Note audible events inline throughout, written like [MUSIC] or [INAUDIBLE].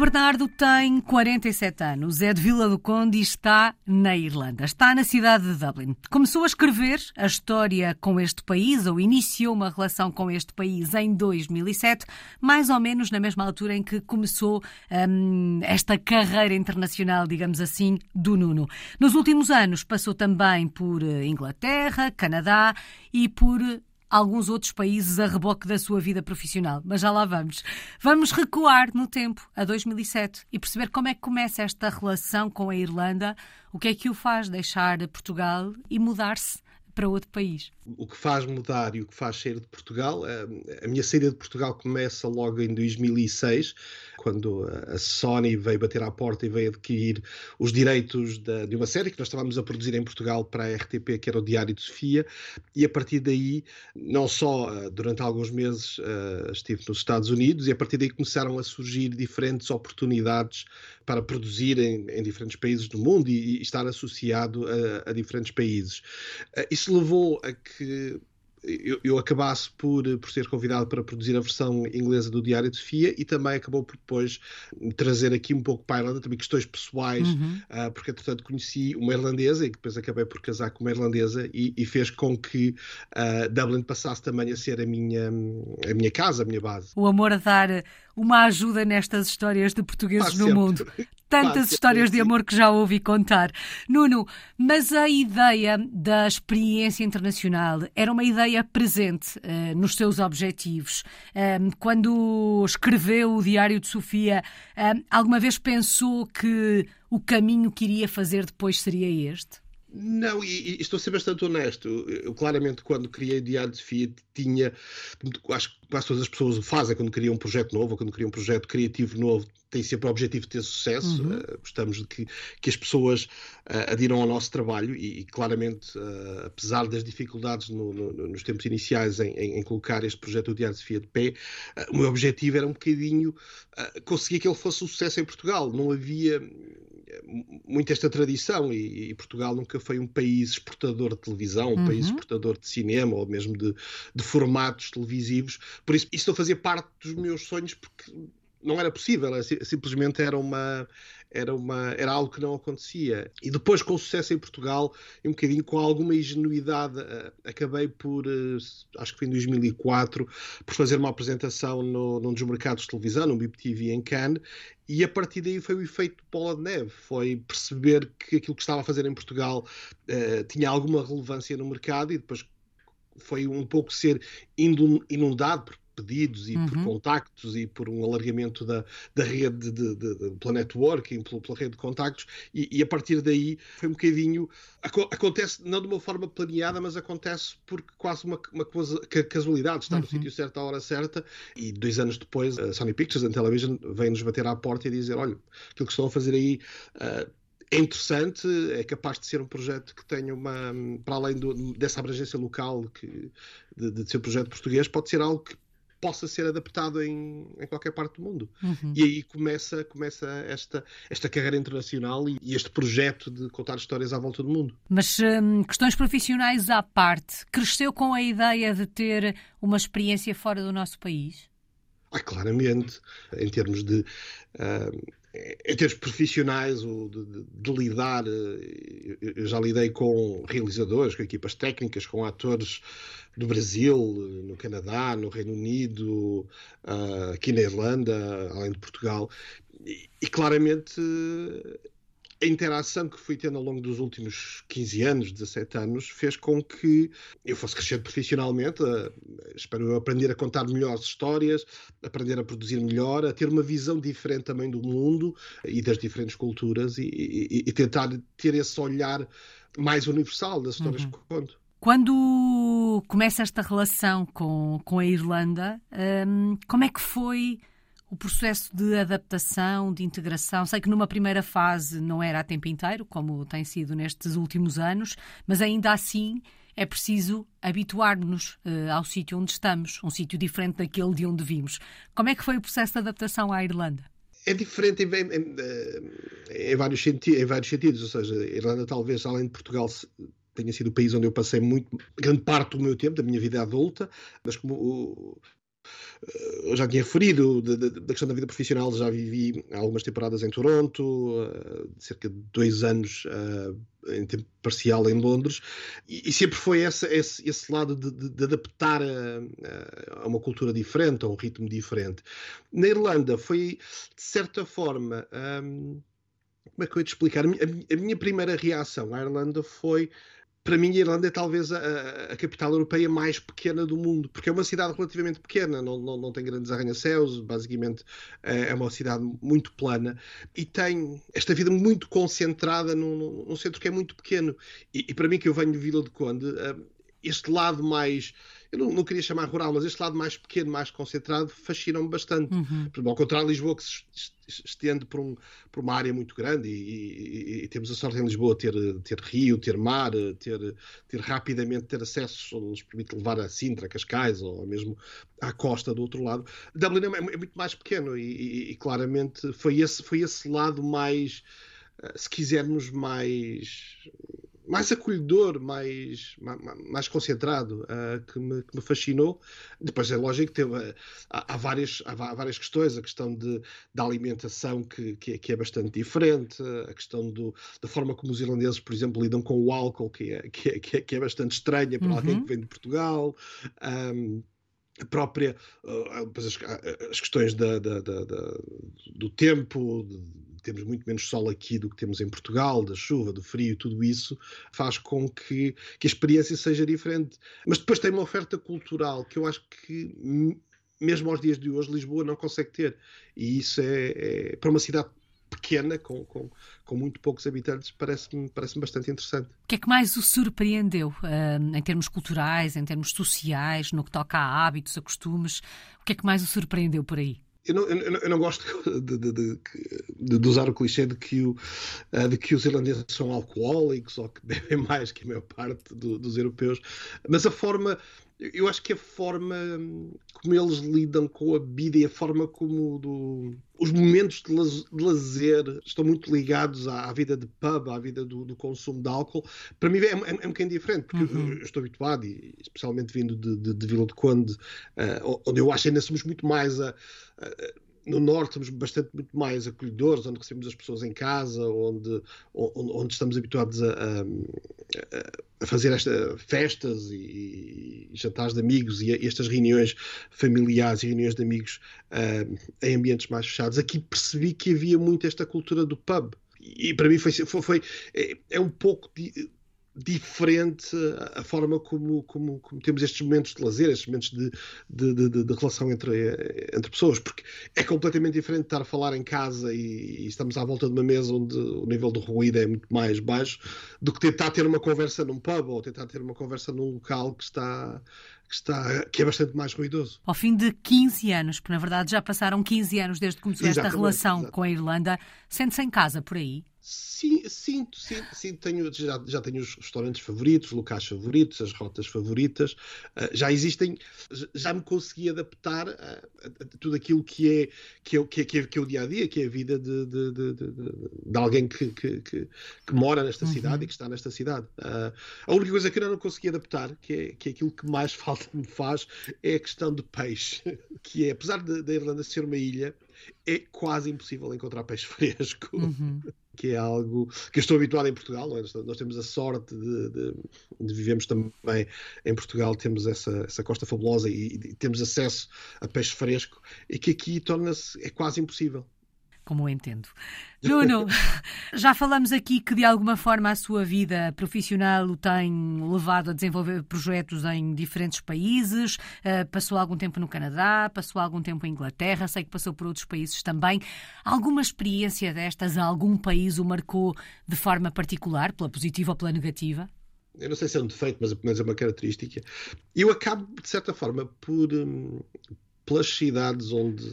Bernardo tem 47 anos, é de Vila do Conde e está na Irlanda. Está na cidade de Dublin. Começou a escrever a história com este país, ou iniciou uma relação com este país em 2007, mais ou menos na mesma altura em que começou hum, esta carreira internacional, digamos assim, do Nuno. Nos últimos anos passou também por eh, Inglaterra, Canadá e por alguns outros países a reboque da sua vida profissional. Mas já lá vamos. Vamos recuar no tempo, a 2007, e perceber como é que começa esta relação com a Irlanda, o que é que o faz deixar Portugal e mudar-se para outro país. O que faz mudar e o que faz sair de Portugal, eh, a minha saída de Portugal começa logo em 2006, quando a Sony veio bater à porta e veio adquirir os direitos de uma série que nós estávamos a produzir em Portugal para a RTP, que era o Diário de Sofia, e a partir daí, não só eh, durante alguns meses eh, estive nos Estados Unidos, e a partir daí começaram a surgir diferentes oportunidades para produzir em, em diferentes países do mundo e, e estar associado a, a diferentes países. Isso levou a que eu, eu, acabasse por, por ser convidado para produzir a versão inglesa do Diário de Sofia e também acabou por depois trazer aqui um pouco para a Irlanda também questões pessoais, uhum. uh, porque entretanto conheci uma irlandesa e depois acabei por casar com uma irlandesa e, e fez com que uh, Dublin passasse também a ser a minha, a minha casa, a minha base. O amor a dar uma ajuda nestas histórias de portugueses no mundo. Tantas histórias de amor que já ouvi contar. Nuno, mas a ideia da experiência internacional era uma ideia presente uh, nos seus objetivos. Uh, quando escreveu o Diário de Sofia, uh, alguma vez pensou que o caminho que iria fazer depois seria este? Não, e, e, estou a ser bastante honesto. Eu, claramente, quando criei o Diário de Sofia, tinha. Acho que quase todas as pessoas o fazem quando criam um projeto novo, ou quando criam um projeto criativo novo, tem sempre o objetivo de ter sucesso. Uhum. Uh, gostamos de que, que as pessoas uh, adiram ao nosso trabalho e, e claramente, uh, apesar das dificuldades no, no, nos tempos iniciais em, em, em, colocar este projeto do Diário de Sofia de pé, o meu objetivo era um bocadinho conseguir que ele fosse um sucesso em Portugal. Não havia muito esta tradição e, e, Portugal nunca foi um país exportador de televisão, um uhum. país exportador de cinema ou mesmo de, de formatos televisivos. Por isso, isso não fazia parte dos meus sonhos porque não era possível, simplesmente era uma era, uma, era algo que não acontecia. E depois, com o sucesso em Portugal, um bocadinho com alguma ingenuidade, uh, acabei por, uh, acho que foi em 2004, por fazer uma apresentação no, num dos mercados de televisão, no BIPTV em Cannes, e a partir daí foi o efeito bola de neve. Foi perceber que aquilo que estava a fazer em Portugal uh, tinha alguma relevância no mercado e depois foi um pouco ser inundado por pedidos e uhum. por contactos e por um alargamento da, da rede de, de, de, pela networking, pela, pela rede de contactos, e, e, a partir daí foi um bocadinho. Acontece não de uma forma planeada, mas acontece porque quase uma, uma casualidade, está uhum. no sítio certo à hora certa, e dois anos depois a Sony Pictures and Television vem-nos bater à porta e dizer: olha, aquilo que estão a fazer aí. Uh, é interessante, é capaz de ser um projeto que tenha uma, para além do, dessa abrangência local que, de, de ser um projeto português, pode ser algo que possa ser adaptado em, em qualquer parte do mundo. Uhum. E aí começa, começa esta, esta carreira internacional e, e, este projeto de contar histórias à volta do mundo. Mas hum, questões profissionais à parte, cresceu com a ideia de ter uma experiência fora do nosso país? Ah, claramente, em termos de. Uh, em termos profissionais, ou de, de, de, lidar, eh, eu já lidei com realizadores, com equipas técnicas, com atores do Brasil, no Canadá, no Reino Unido, uh, aqui na Irlanda, além de Portugal, e, e claramente a interação que fui tendo ao longo dos últimos 15 anos, 17 anos, fez com que eu fosse crescer profissionalmente, espero aprender a contar melhores histórias, aprender a produzir melhor, a ter uma visão diferente também do mundo e das diferentes culturas e, e, e tentar ter esse olhar mais universal das histórias uhum. que conto. Quando começa esta relação com, com a Irlanda, hum, como é que foi o processo de adaptação, de integração. Sei que numa primeira fase não era a tempo inteiro, como tem sido nestes últimos anos, mas ainda assim é preciso habituar-nos uh, ao sítio onde estamos, um sítio diferente daquele de onde vimos. Como é que foi o processo de adaptação à Irlanda? É diferente em, em, eh, em vários, senti em vários sentidos, ou seja, a Irlanda talvez, além de Portugal, tenha sido o país onde eu passei muito grande parte do meu tempo, da minha vida adulta, mas como eu já tinha referido, da, questão da vida profissional, já vivi algumas temporadas em Toronto, cerca de dois anos em tempo parcial em Londres, e, e sempre foi esse, esse, esse lado de, de, adaptar a, a, uma cultura diferente, a um ritmo diferente. Na Irlanda foi, de certa forma, um, como é que eu ia te explicar? A minha, a minha primeira reação à Irlanda foi para mim, a Irlanda é talvez a, a, capital europeia mais pequena do mundo, porque é uma cidade relativamente pequena, não, não, não tem grandes arranha-céus, basicamente é, é uma cidade muito plana e tem esta vida muito concentrada num, num centro que é muito pequeno. E, e, para mim, que eu venho de Vila de Conde, eh, este lado mais eu não, não, queria chamar rural, mas este lado mais pequeno, mais concentrado, fascina-me bastante. Uhum. Ao contrário de Lisboa, que se estende por, um, por uma área muito grande, e, e, e, temos a sorte em Lisboa ter, ter rio, ter mar, ter, ter rapidamente ter acesso, nos permite levar a Sintra, Cascais, ou mesmo à costa do outro lado. Dublin é, é muito mais pequeno, e, e, claramente foi esse, foi esse lado mais, eh, se quisermos, mais mais acolhedor, mais, mais, concentrado, uh, que, me, que, me, fascinou. Depois é lógico que teve, uh, há, há, várias, há, várias questões, a questão de, da alimentação que, que é, que, é, bastante diferente, a questão do, da forma como os irlandeses, por exemplo, lidam com o álcool, que é, que é, que é, que é bastante estranha para uhum. alguém que vem de Portugal. Um, a própria uh, as, as, questões da, da, da, do tempo, temos muito menos sol aqui do que temos em Portugal, da chuva, do frio, tudo isso faz com que, que a experiência seja diferente. Mas depois tem uma oferta cultural que eu acho que mesmo aos dias de hoje Lisboa não consegue ter. E isso é, é para uma cidade pequena, com, com, com muito poucos habitantes, parece-me parece bastante interessante. O que é que mais o surpreendeu uh, em termos culturais, em termos sociais, no que toca a hábitos, a costumes? O que é que mais o surpreendeu por aí? Eu não, eu, eu não, gosto [LAUGHS] de, de, de, de, usar o clichê de que, o, eh, de que os irlandeses são alcoólicos ou que [LAUGHS] bebem mais que a maior parte do, dos europeus, mas a forma eu acho que a forma como eles lidam com a vida e a forma como do, os momentos de, lazer estão muito ligados à, vida de pub, à vida do, do consumo de álcool, para mim é, é, é um bocadinho diferente, porque uhum. eu estou habituado, e especialmente vindo de, de, de Vila de Conde, uh, onde eu acho que ainda somos muito mais a, a no norte somos bastante muito mais acolhedores, onde recebemos as pessoas em casa, onde, onde, onde estamos habituados a, a, a fazer esta, festas e, jantares de amigos e, estas reuniões familiares e reuniões de amigos uh, em ambientes mais fechados. Aqui percebi que havia muito esta cultura do pub. E, para mim foi, foi, foi é, é um pouco de, diferente a forma como, como, como, temos estes momentos de lazer, estes momentos de, de, de, de, relação entre, entre pessoas, porque é completamente diferente estar a falar em casa e, e, estamos à volta de uma mesa onde o nível do ruído é muito mais baixo do que tentar ter uma conversa num pub ou tentar ter uma conversa num local que está que, está, que é bastante mais ruidoso. Ao fim de 15 anos, porque na verdade já passaram 15 anos desde que começou esta relação com a Irlanda, sente-se em casa por aí? Sim, sinto, sinto, sinto tenho, já, já tenho os restaurantes favoritos, locais favoritos, as rotas favoritas, uh, já existem, já me consegui adaptar a, a, a, tudo aquilo que é, que é, que é, que é, o dia a dia, que é a vida de, de, de, de, de alguém que, que, que, que, mora nesta uhum. cidade e que está nesta cidade. Uh, a única coisa que eu não consegui adaptar, que é, que é aquilo que mais [LAUGHS] falta me faz, é a questão de peixe, [LAUGHS] que é, apesar da Irlanda ser uma ilha, é quase impossível encontrar peixe [LAUGHS] fresco. Uhum. Que é algo que eu estou habituado em Portugal. É? Nós temos a sorte de, de, de vivemos também em Portugal, temos essa, essa costa fabulosa e, e temos acesso a peixe fresco, e que aqui torna-se é quase impossível como eu entendo. Nuno, [LAUGHS] já falamos aqui que de alguma forma a sua vida profissional o tem levado a desenvolver projetos em diferentes países, uh, passou algum tempo no Canadá, passou algum tempo em Inglaterra, sei que passou por outros países também. Alguma experiência destas, algum país o marcou de forma particular, pela positiva ou pela negativa? Eu não sei se é um defeito, mas, mas é uma característica. Eu acabo, de certa forma, por. Hum, pelas cidades onde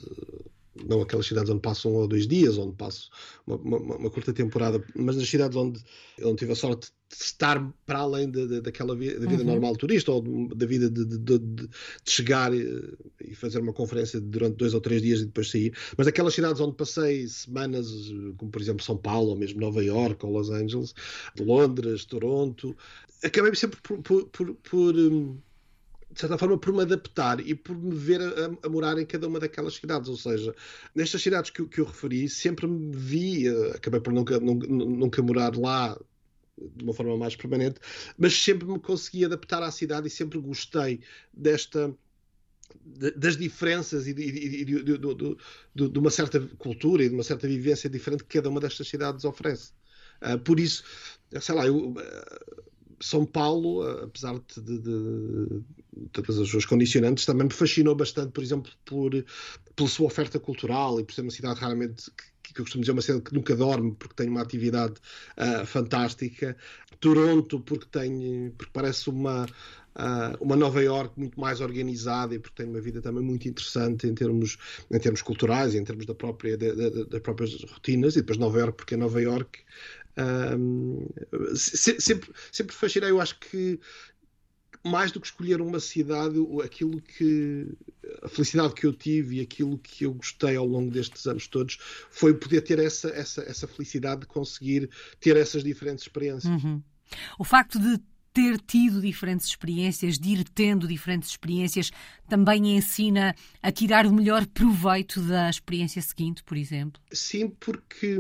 não aquelas cidades onde passo um ou dois dias, onde passo uma, uma, uma curta temporada, mas nas cidades onde eu tive a sorte de estar para além de, de, daquela vida, da vida uhum. normal turista ou da vida de, de, de, chegar e fazer uma conferência durante dois ou três dias e depois sair. Mas aquelas cidades onde passei semanas, como por exemplo São Paulo, ou mesmo Nova York ou Los Angeles, Londres, Toronto, acabei sempre por, por, por, por hum, de certa forma, por me adaptar e por me ver a, a, morar em cada uma daquelas cidades. Ou seja, nestas cidades que, que eu referi, sempre me vi, uh, acabei por nunca, nunca, nunca morar lá de uma forma mais permanente, mas sempre me consegui adaptar à cidade e sempre gostei desta das diferenças e de, de, de, de, uma certa cultura e de uma certa vivência diferente que cada uma destas cidades oferece. Uh, por isso, sei lá, eu, São Paulo, uh, apesar de, de, todas as suas condicionantes, também me fascinou bastante, por exemplo, por, pela sua oferta cultural e por ser uma cidade raramente que, eu costumo dizer uma cidade que nunca dorme porque tem uma atividade fantástica. Toronto, porque tem, porque parece uma uh, uma Nova York muito mais organizada e porque tem uma vida também muito interessante em termos, em termos culturais, em termos da própria, das próprias rotinas, e depois Nova York, porque é Nova York. Um, sempre, sempre fascinei, eu acho que mais do que escolher uma cidade, aquilo que a felicidade que eu tive e aquilo que eu gostei ao longo destes anos todos foi poder ter essa, essa, essa felicidade de conseguir ter essas diferentes experiências. Uhum. O facto de ter tido diferentes experiências, de ir tendo diferentes experiências, também ensina a tirar o melhor proveito da experiência seguinte, por exemplo? Sim, porque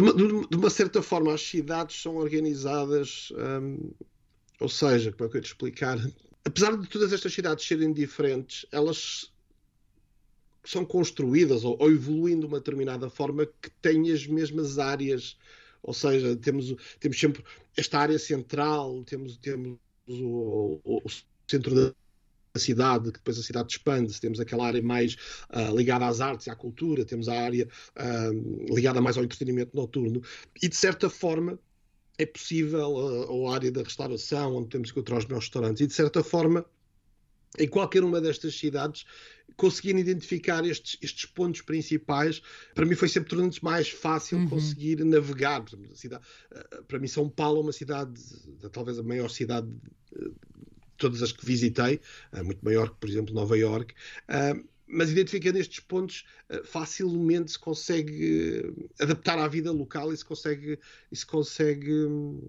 de uma, de uma certa forma as cidades são organizadas, hum, ou seja, como é que eu ia te explicar? Apesar de todas estas cidades serem diferentes, elas são construídas ou, ou evoluem de uma determinada forma que têm as mesmas áreas ou seja, temos, temos sempre esta área central, temos, temos o, o, o centro da cidade, que depois a cidade expande-se, temos aquela área mais uh, ligada às artes e à cultura, temos a área uh, ligada mais ao entretenimento noturno, e de certa forma é possível, uh, ou a área da restauração, onde temos que encontrar os meus restaurantes, e de certa forma em qualquer uma destas cidades conseguirem identificar estes, estes pontos principais, para mim foi sempre tornando mais fácil uhum. conseguir navegar. Cidade, para mim, São Paulo é uma cidade, talvez a maior cidade de todas as que visitei, eh, muito maior que, por exemplo, Nova York. Eh, mas identificando estes pontos, facilmente se consegue adaptar à vida local e se consegue, e se consegue hum,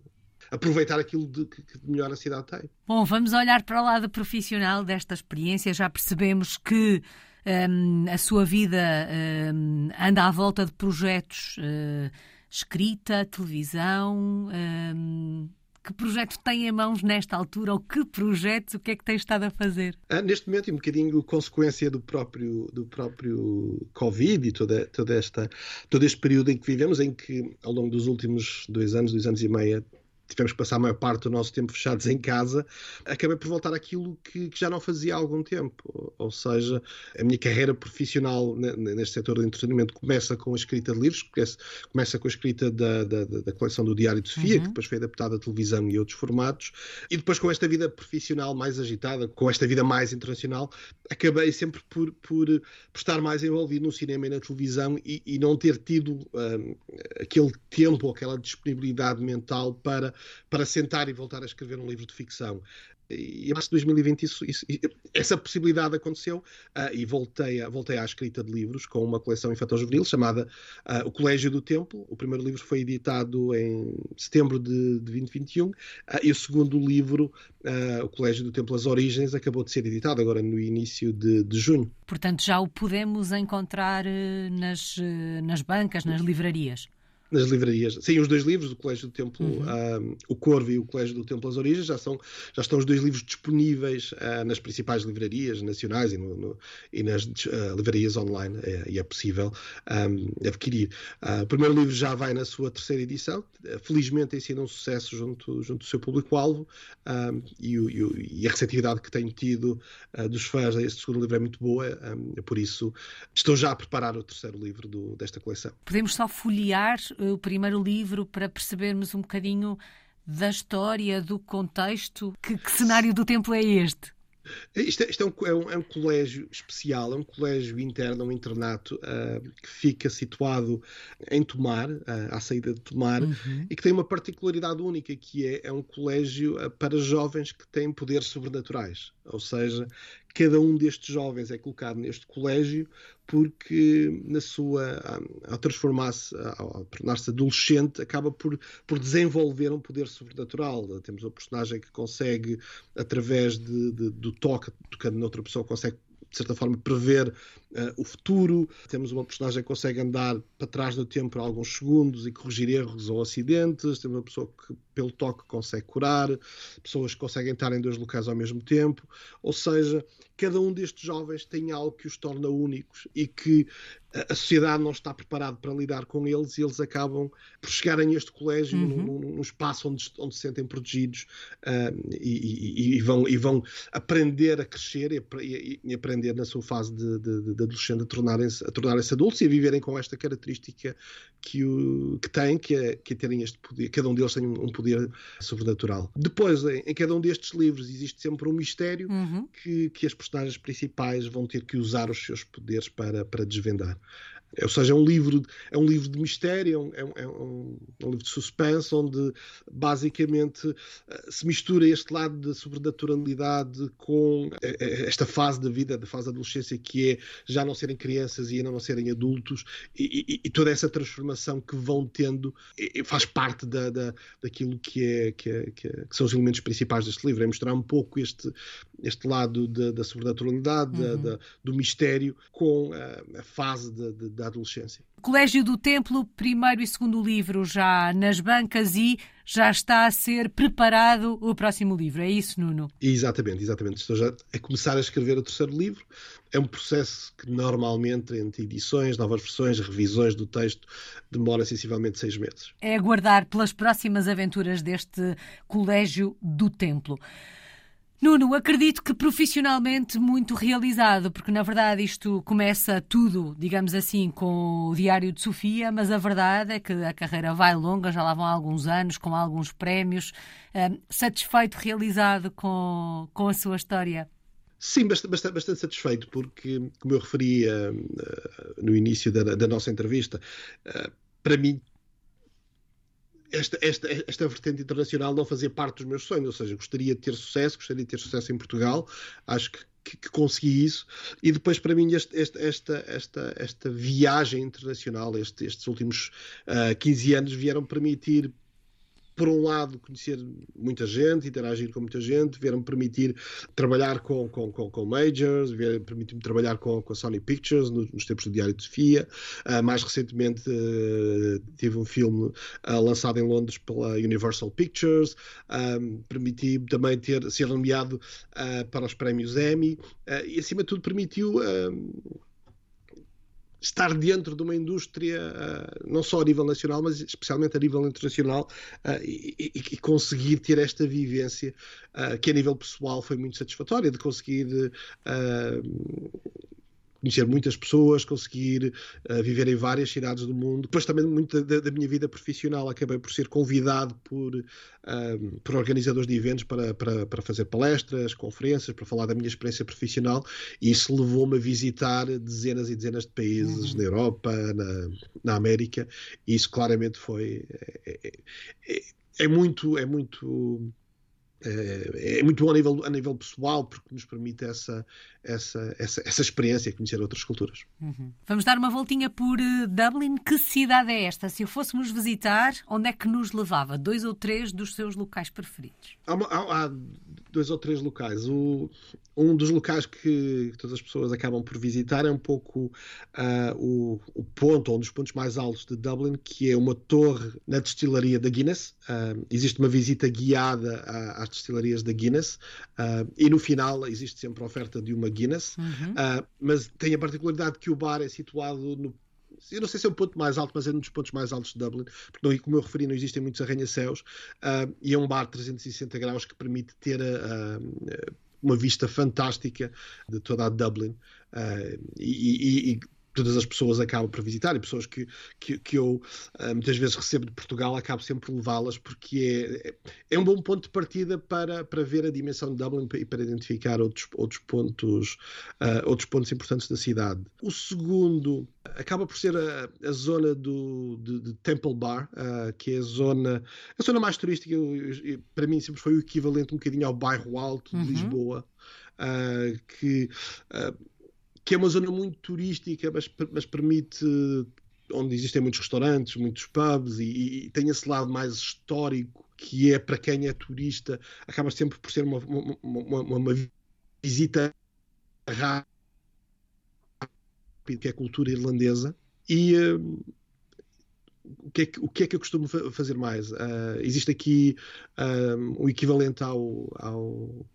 aproveitar aquilo de, que, melhor a cidade tem. Bom, vamos olhar para o lado profissional desta experiência. Já percebemos que um, a sua vida um, anda à volta de projetos uh, escrita, televisão. Um, que projeto tem em mãos nesta altura? Ou que projetos? O que é que tem estado a fazer? Ah, neste momento, e um bocadinho consequência do próprio, do próprio Covid e toda, toda esta, todo este período em que vivemos, em que ao longo dos últimos dois anos, dois anos e meio, tivemos que passar a maior parte do nosso tempo fechados em casa, acabei por voltar àquilo que, que já não fazia há algum tempo. Ou seja, a minha carreira profissional neste setor de entretenimento começa com a escrita de livros, começa com a escrita da, da, da coleção do Diário de Sofia, uhum. que depois foi adaptada à televisão e outros formatos, e depois com esta vida profissional mais agitada, com esta vida mais internacional, acabei sempre por, por, por estar mais envolvido no cinema e na televisão e, e não ter tido um, aquele tempo, aquela disponibilidade mental para para sentar e voltar a escrever um livro de ficção. E em março de 2020 isso, isso, essa possibilidade aconteceu uh, e voltei, a, voltei à escrita de livros com uma coleção infantil juvenil chamada uh, O Colégio do Templo. O primeiro livro foi editado em setembro de, de 2021 uh, e o segundo livro, O Colégio do Templo As Origens, acabou de ser editado agora no início de, de junho. Portanto, já o podemos encontrar eh, nas, eh, nas bancas, nas livrarias? Nas livrarias. Sim, os dois livros, do Colégio do Templo, uhum. O Corvo e o Colégio do Templo As Origens, já, são, já estão os dois livros disponíveis uh, nas principais livrarias nacionais e, no, no, e nas uh, livrarias online, é, e é possível um, adquirir. Uh, o primeiro livro já vai na sua terceira edição, felizmente tem sido um sucesso junto, junto do seu público-alvo um, e, e, e, a receptividade que tem tido dos fãs a este segundo livro é muito boa, por isso estou já a preparar o terceiro livro do, desta coleção. Podemos só folhear o primeiro livro para percebermos um bocadinho da história, do contexto. Que, que cenário do templo é este? Isto, é, isto é, um, é, um, é, um, colégio especial, é um colégio interno, um internato uh, que fica situado em Tomar, uh, à saída de Tomar, uhum. e que tem uma particularidade única, que é, é um colégio uh, para jovens que têm poderes sobrenaturais, ou seja, cada um destes jovens é colocado neste colégio porque na sua ao transformar-se ao tornar-se adolescente acaba por por desenvolver um poder sobrenatural. Temos uma personagem que consegue através de, de, do toque tocando noutra pessoa consegue de certa forma, prever uh, o futuro. Temos uma personagem que consegue andar para trás no tempo por alguns segundos e corrigir erros ou acidentes. Temos uma pessoa que, pelo toque, consegue curar. Pessoas que conseguem estar em dois locais ao mesmo tempo. Ou seja, cada um destes jovens tem algo que os torna únicos e que a sociedade não está preparada para lidar com eles e eles acabam por chegarem a este colégio uhum. num, num, espaço onde, onde se sentem protegidos uh, e, e, e, vão, e vão aprender a crescer e, e aprender na sua fase de, de, de adolescente a tornarem-se tornarem adultos e a viverem com esta característica que, o, que têm, que é, que é terem este poder, cada um deles tem um poder sobrenatural. Depois, em, em cada um destes livros existe sempre um mistério uhum. que, que as personagens principais vão ter que usar os seus poderes para, para desvendar. Ou seja, é um livro, é um livro de mistério, é um, é um, é um livro de suspense, onde basicamente eh, se mistura este lado da sobrenaturalidade com eh, eh, esta fase da vida, da fase da adolescência, que é já não serem crianças e ainda não serem adultos, e, e, e toda essa transformação que vão tendo faz parte da, da, daquilo que, é, que, é, que, é, que, são os elementos principais deste livro, é mostrar um pouco este, este lado da, da sobrenaturalidade, uhum. da, do mistério, com a, a fase de da adolescência. Colégio do Templo, primeiro e segundo livro já nas bancas e já está a ser preparado o próximo livro. É isso, Nuno? Exatamente, exatamente. Estou já a começar a escrever o terceiro livro. É um processo que normalmente, entre edições, novas versões, revisões do texto, demora sensivelmente seis meses. É aguardar pelas próximas aventuras deste Colégio do Templo. Nuno, acredito que profissionalmente muito realizado, porque na verdade isto começa tudo, digamos assim, com o Diário de Sofia, mas a verdade é que a carreira vai longa, já lá vão alguns anos, com alguns prémios. satisfeito, realizado com, com a sua história? Sim, bastante, bastante, satisfeito, porque, como eu referi uh, no início da, da nossa entrevista, uh, para mim esta, esta, esta vertente internacional não fazia parte dos meus sonhos, ou seja, gostaria de ter sucesso, gostaria de ter sucesso em Portugal, acho que, que, que consegui isso, e depois para mim este, este, esta, esta, esta viagem internacional, este, estes últimos uh, ah, 15 anos vieram permitir por um lado, conhecer muita gente, interagir com muita gente, vieram-me permitir trabalhar com, com, com, com majors, permitir-me trabalhar com, com a Sony Pictures nos, nos tempos do Diário de Sofia. Uh, mais recentemente uh, tive um filme uh, lançado em Londres pela Universal Pictures, permitiu também ter, ser nomeado para os prémios Emmy e, acima de tudo, permitiu estar dentro de uma indústria, uh, não só a nível nacional, mas especialmente a nível internacional, uh, e, conseguir ter esta vivência uh, que a nível pessoal foi muito satisfatória, de conseguir conhecer muitas pessoas, conseguir uh, viver em várias cidades do mundo. Depois também muito da, da minha vida profissional acabei por ser convidado por, uh, por organizadores de eventos para, para, para, fazer palestras, conferências, para falar da minha experiência profissional e isso levou-me a visitar dezenas e dezenas de países uhum. na Europa, na, na América e isso claramente foi é, é, é, é muito é muito é, é muito bom a nível, a nível pessoal porque nos permite essa, essa, essa, essa experiência, conhecer outras culturas. Uhum. Vamos dar uma voltinha por uh, Dublin. Que cidade é esta? Se o fôssemos visitar, onde é que nos levava? Dois ou três dos seus locais preferidos? Há, uma, há, há dois ou três locais. O, um dos locais que todas as pessoas acabam por visitar é um pouco uh, o, o, ponto, ou um dos pontos mais altos de Dublin, que é uma torre na destilaria da Guinness. Uh, existe uma visita guiada às destilarias da Guinness e no final existe sempre a oferta de uma Guinness, uhum. uh, mas tem a particularidade que o bar é situado no eu não sei se é o ponto mais alto, mas é um dos pontos mais altos de Dublin, porque não, como eu referi, não existem muitos arranha-céus, uh, e é um bar de 360 graus que permite ter uh, uma vista fantástica de toda a Dublin. Uh, e, e, todas as pessoas acabam por visitar e pessoas que, que, que eu uh, muitas vezes recebo de Portugal acabo sempre por levá-las porque é, é um bom ponto de partida para, para ver a dimensão de Dublin e para identificar outros, outros, pontos, uh, outros pontos importantes da cidade. O segundo acaba por ser a, a zona do, de, de Temple Bar, uh, que é a zona, a zona mais turística, eu, eu, para mim sempre foi o equivalente um bocadinho ao bairro alto de uhum. Lisboa. uh, que, uh, que é uma zona muito turística, mas, mas permite onde existem muitos restaurantes, muitos pubs e, e, tem esse lado mais histórico que é para quem é turista acaba sempre por ser uma, uma, uma, uma visita rápida que é a cultura irlandesa. E uh, o que, é que, o que é que eu costumo fazer mais? Uh, existe aqui um, o equivalente ao, ao,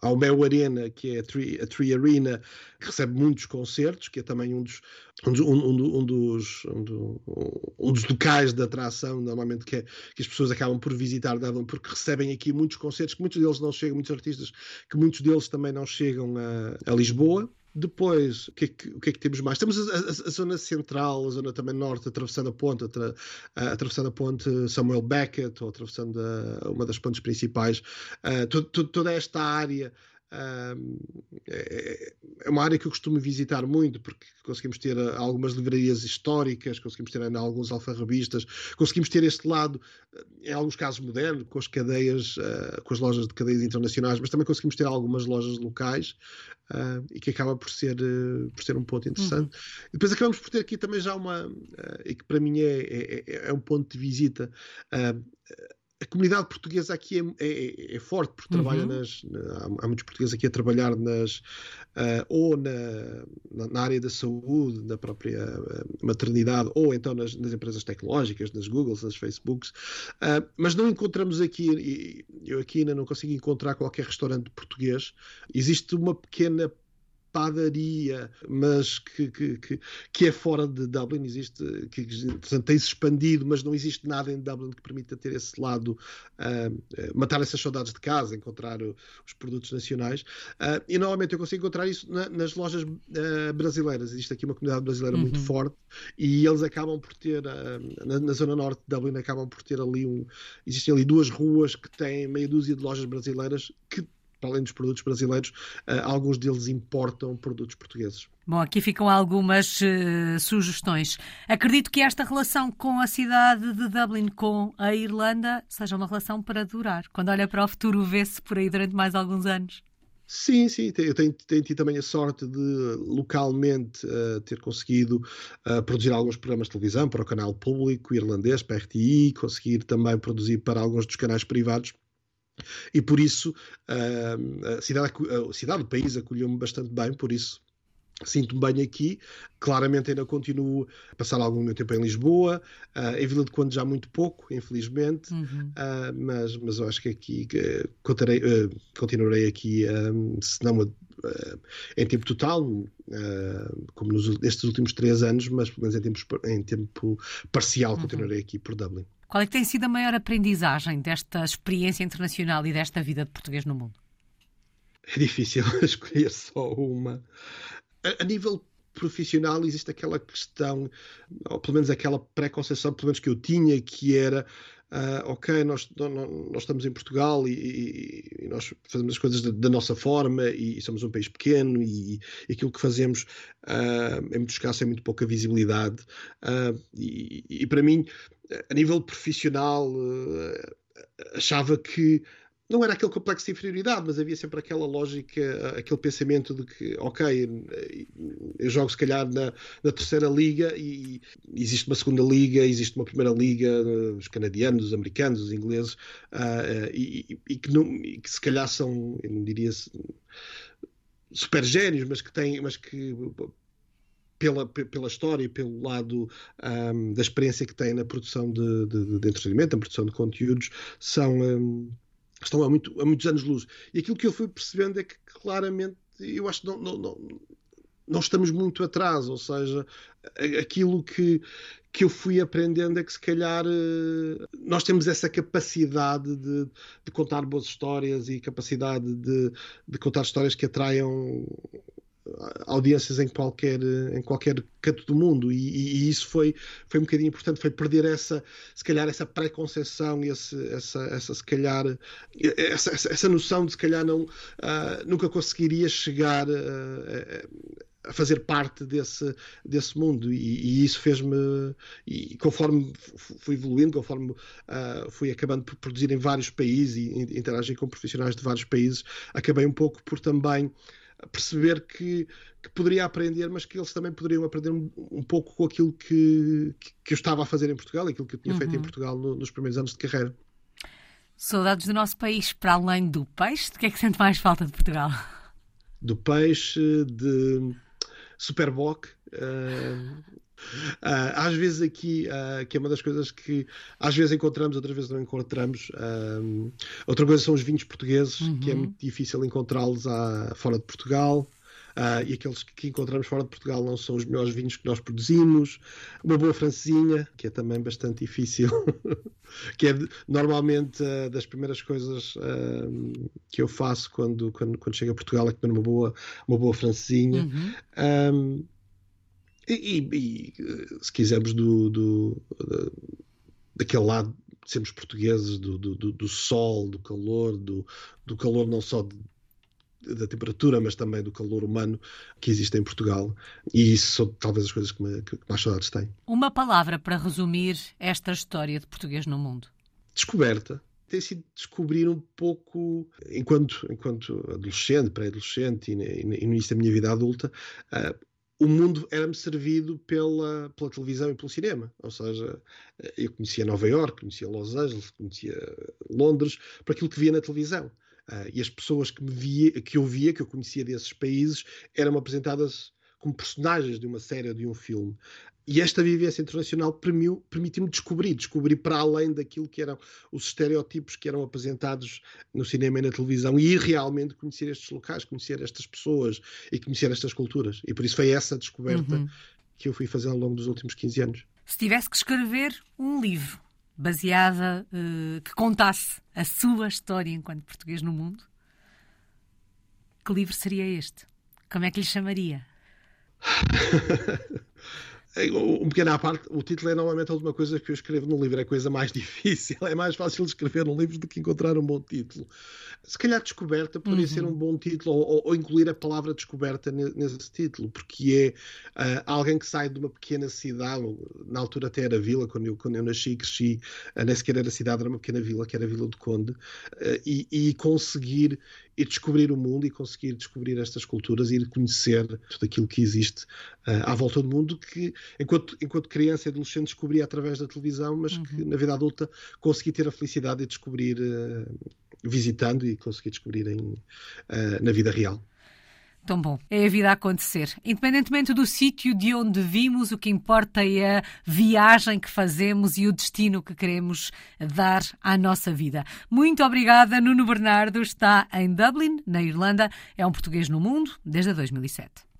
ao Mel Arena, que é a Tree, a Tree Arena, que recebe muitos concertos, que é também um dos, um, um, um dos, um, dos locais de atração, normalmente, que, é, que as pessoas acabam por visitar porque recebem aqui muitos concertos, que muitos deles não chegam, muitos artistas, que muitos deles também não chegam a, a Lisboa. Depois, o que, é que, o que, é que, temos mais? Temos a, a, a, zona central, a zona também norte, atravessando a ponte, atra, atravessando a ponte Samuel Beckett, ou atravessando uma das pontes principais. Uh, to, to, toda esta área é, é uma área que eu costumo visitar muito porque conseguimos ter ah, algumas livrarias históricas, conseguimos ter alguns alfarrabistas, conseguimos ter este lado, em alguns casos moderno, com as cadeias, ah, com as lojas de cadeias internacionais, mas também conseguimos ter algumas lojas locais e que acaba por ser, por ser um ponto interessante. Uhum. Depois acabamos por ter aqui também já uma, e que para mim é, é, é, é um ponto de visita a comunidade portuguesa aqui é, é, é forte porque uhum. trabalha nas há, há, muitos portugueses aqui a trabalhar nas uh, ou na, na, área da saúde na própria uh, maternidade ou então nas, nas, empresas tecnológicas nas Googles nas Facebooks uh, mas não encontramos aqui eu aqui ainda não consigo encontrar qualquer restaurante português existe uma pequena padaria, mas que, que, que, que, é fora de Dublin, existe, que tem-se expandido, mas não existe nada em Dublin que permita ter esse lado, uh, matar essas saudades de casa, encontrar o, os produtos nacionais. Uh, e normalmente eu consigo encontrar isso na, nas lojas uh, brasileiras. Existe aqui uma comunidade brasileira uhum. muito forte e eles acabam por ter, na, na, zona norte de Dublin, acabam por ter ali um. Existem ali duas ruas que têm meia dúzia de lojas brasileiras que para além dos produtos brasileiros, uh, alguns deles importam produtos portugueses. Bom, aqui ficam algumas uh, sugestões. Acredito que esta relação com a cidade de Dublin, com a Irlanda, seja uma relação para durar. Quando olha para o futuro, vê-se por aí durante mais alguns anos. Sim, sim, eu tenho, tenho tido também a sorte de localmente uh, ter conseguido uh, produzir alguns programas de televisão para o canal público irlandês, para a RTI, conseguir também produzir para alguns dos canais privados e por isso uh, a, cidade, a cidade, o país acolheu-me bastante bem, por isso sinto-me bem aqui. Claramente ainda continuo a passar algum meu tempo em Lisboa, uh, em Vila de Conde já muito pouco, infelizmente, uhum. uh, mas, mas eu acho que aqui uh, contarei, continuarei aqui, se não em tempo total, como nos, nestes últimos três anos, mas pelo menos em, tempos, em tempo parcial uhum. continuarei aqui por Dublin. Qual é que tem sido a maior aprendizagem desta experiência internacional e desta vida de português no mundo? É difícil [LAUGHS] escolher só uma. A, a nível profissional existe aquela questão, ou pelo menos aquela preconceição, pelo menos que eu tinha, que era uh, ok, nós, nós, estamos em Portugal e, e nós fazemos as coisas da, da, nossa forma e somos um país pequeno e, e aquilo que fazemos uh, em muitos casos tem muito pouca visibilidade. Uh, e, e, para mim a nível profissional, achava que não era aquele complexo de inferioridade, mas havia sempre aquela lógica, aquele pensamento de que, ok, eu jogo se calhar na, na, terceira liga e existe uma segunda liga, existe uma primeira liga, os canadianos, os americanos, os ingleses, uh, e, e, que não, e, que se calhar são, eu não diria super génios, mas que têm, mas que pela, pela história e pelo lado um, da experiência que têm na produção de, de, de, entretenimento, na produção de conteúdos, são, um, estão há, muito, há muitos anos luz. E aquilo que eu fui percebendo é que claramente eu acho que não, não, não, não estamos muito atrás, ou seja, aquilo que, que eu fui aprendendo é que se calhar eh, nós temos essa capacidade de, de contar boas histórias e capacidade de, de contar histórias que atraiam audiências em qualquer, em qualquer canto do mundo. E, e, isso foi, foi um bocadinho importante, foi perder essa, se calhar essa preconceção e essa, essa se calhar essa, essa, essa noção de se calhar não, uh, nunca conseguiria chegar uh, a fazer parte desse, desse mundo. E, e isso fez-me e conforme fui evoluindo conforme uh, fui acabando por produzir em vários países e interagir com profissionais de vários países acabei um pouco por também perceber que, que poderia aprender, mas que eles também poderiam aprender um, um pouco com aquilo que, que, que, eu estava a fazer em Portugal, aquilo que eu tinha uhum. feito em uhum. Portugal no, nos primeiros anos de carreira. Saudades do nosso país, para além do peixe, de que é que sente mais falta de Portugal? Do peixe, de Superboc. Uh, Uh, às vezes aqui, uh, que é uma das coisas que às vezes encontramos, outras vezes não encontramos. Uh, outra coisa são os vinhos portugueses, uhum. que é uhum. muito difícil encontrá-los fora de Portugal. E aqueles que encontramos fora de Portugal não são os melhores vinhos que nós produzimos. Uma boa francesinha, que é também bastante difícil, [LAUGHS] que é normalmente das primeiras coisas que eu faço quando, quando, quando chego a Portugal, é comer uma boa, uma boa francesinha. Uhum. Um, e, e, se quisermos do, do, daquele lado sermos portugueses do, do, do, sol, do calor, do, do calor não só de, da temperatura, mas também do calor humano que existe em Portugal. E isso são talvez as coisas que, me, que mais saudades tenho. Uma palavra para resumir esta história de português no mundo. Descoberta. Tem sido descobrir um pouco, enquanto, enquanto adolescente, pré-adolescente e, e, no início da minha vida adulta, uh, o mundo era-me servido pela, pela televisão e pelo cinema. Ou seja, eu conhecia Nova York, conhecia Los Angeles, conhecia Londres, por aquilo que via na televisão. Uh, e as pessoas que, me via, que eu via, que eu conhecia desses países, eram apresentadas como personagens de uma série ou de um filme. E esta vivência internacional permitiu-me descobrir, descobrir para além daquilo que eram os estereótipos que eram apresentados no cinema e na televisão e ir realmente conhecer estes locais, conhecer estas pessoas e conhecer estas culturas. E por isso foi essa descoberta uhum. que eu fui fazer ao longo dos últimos 15 anos. Se tivesse que escrever um livro, baseada, uh, que contasse a sua história enquanto português no mundo, que livro seria este? Como é que lhe chamaria? [LAUGHS] um pequeno à parte, o título é normalmente a última coisa que eu escrevo no livro, é a coisa mais [LAUGHS] difícil. É mais fácil escrever um livro do que encontrar um bom título. Se calhar descoberta poderia uhum. ser um bom título, ou, ou, incluir a palavra descoberta nesse título, porque é uh, alguém que sai de uma pequena cidade, na altura até era vila, quando eu, quando eu nasci e cresci, uh, nem sequer era cidade, era uma pequena vila, que era a Vila do Conde, uh, e, e conseguir e descobrir o mundo e conseguir descobrir estas culturas e ir conhecer tudo aquilo que existe uh, à volta do mundo que enquanto, enquanto criança e adolescente descobri através da televisão, mas uhum. que na vida adulta consegui ter a felicidade de descobrir uh, visitando e consegui descobrir em, uh, na vida real. Tão bom. É a vida a acontecer. Independentemente do sítio de onde vimos, o que importa é a viagem que fazemos e o destino que queremos dar à nossa vida. Muito obrigada. Nuno Bernardo está em Dublin, na Irlanda. É um português no mundo desde 2007.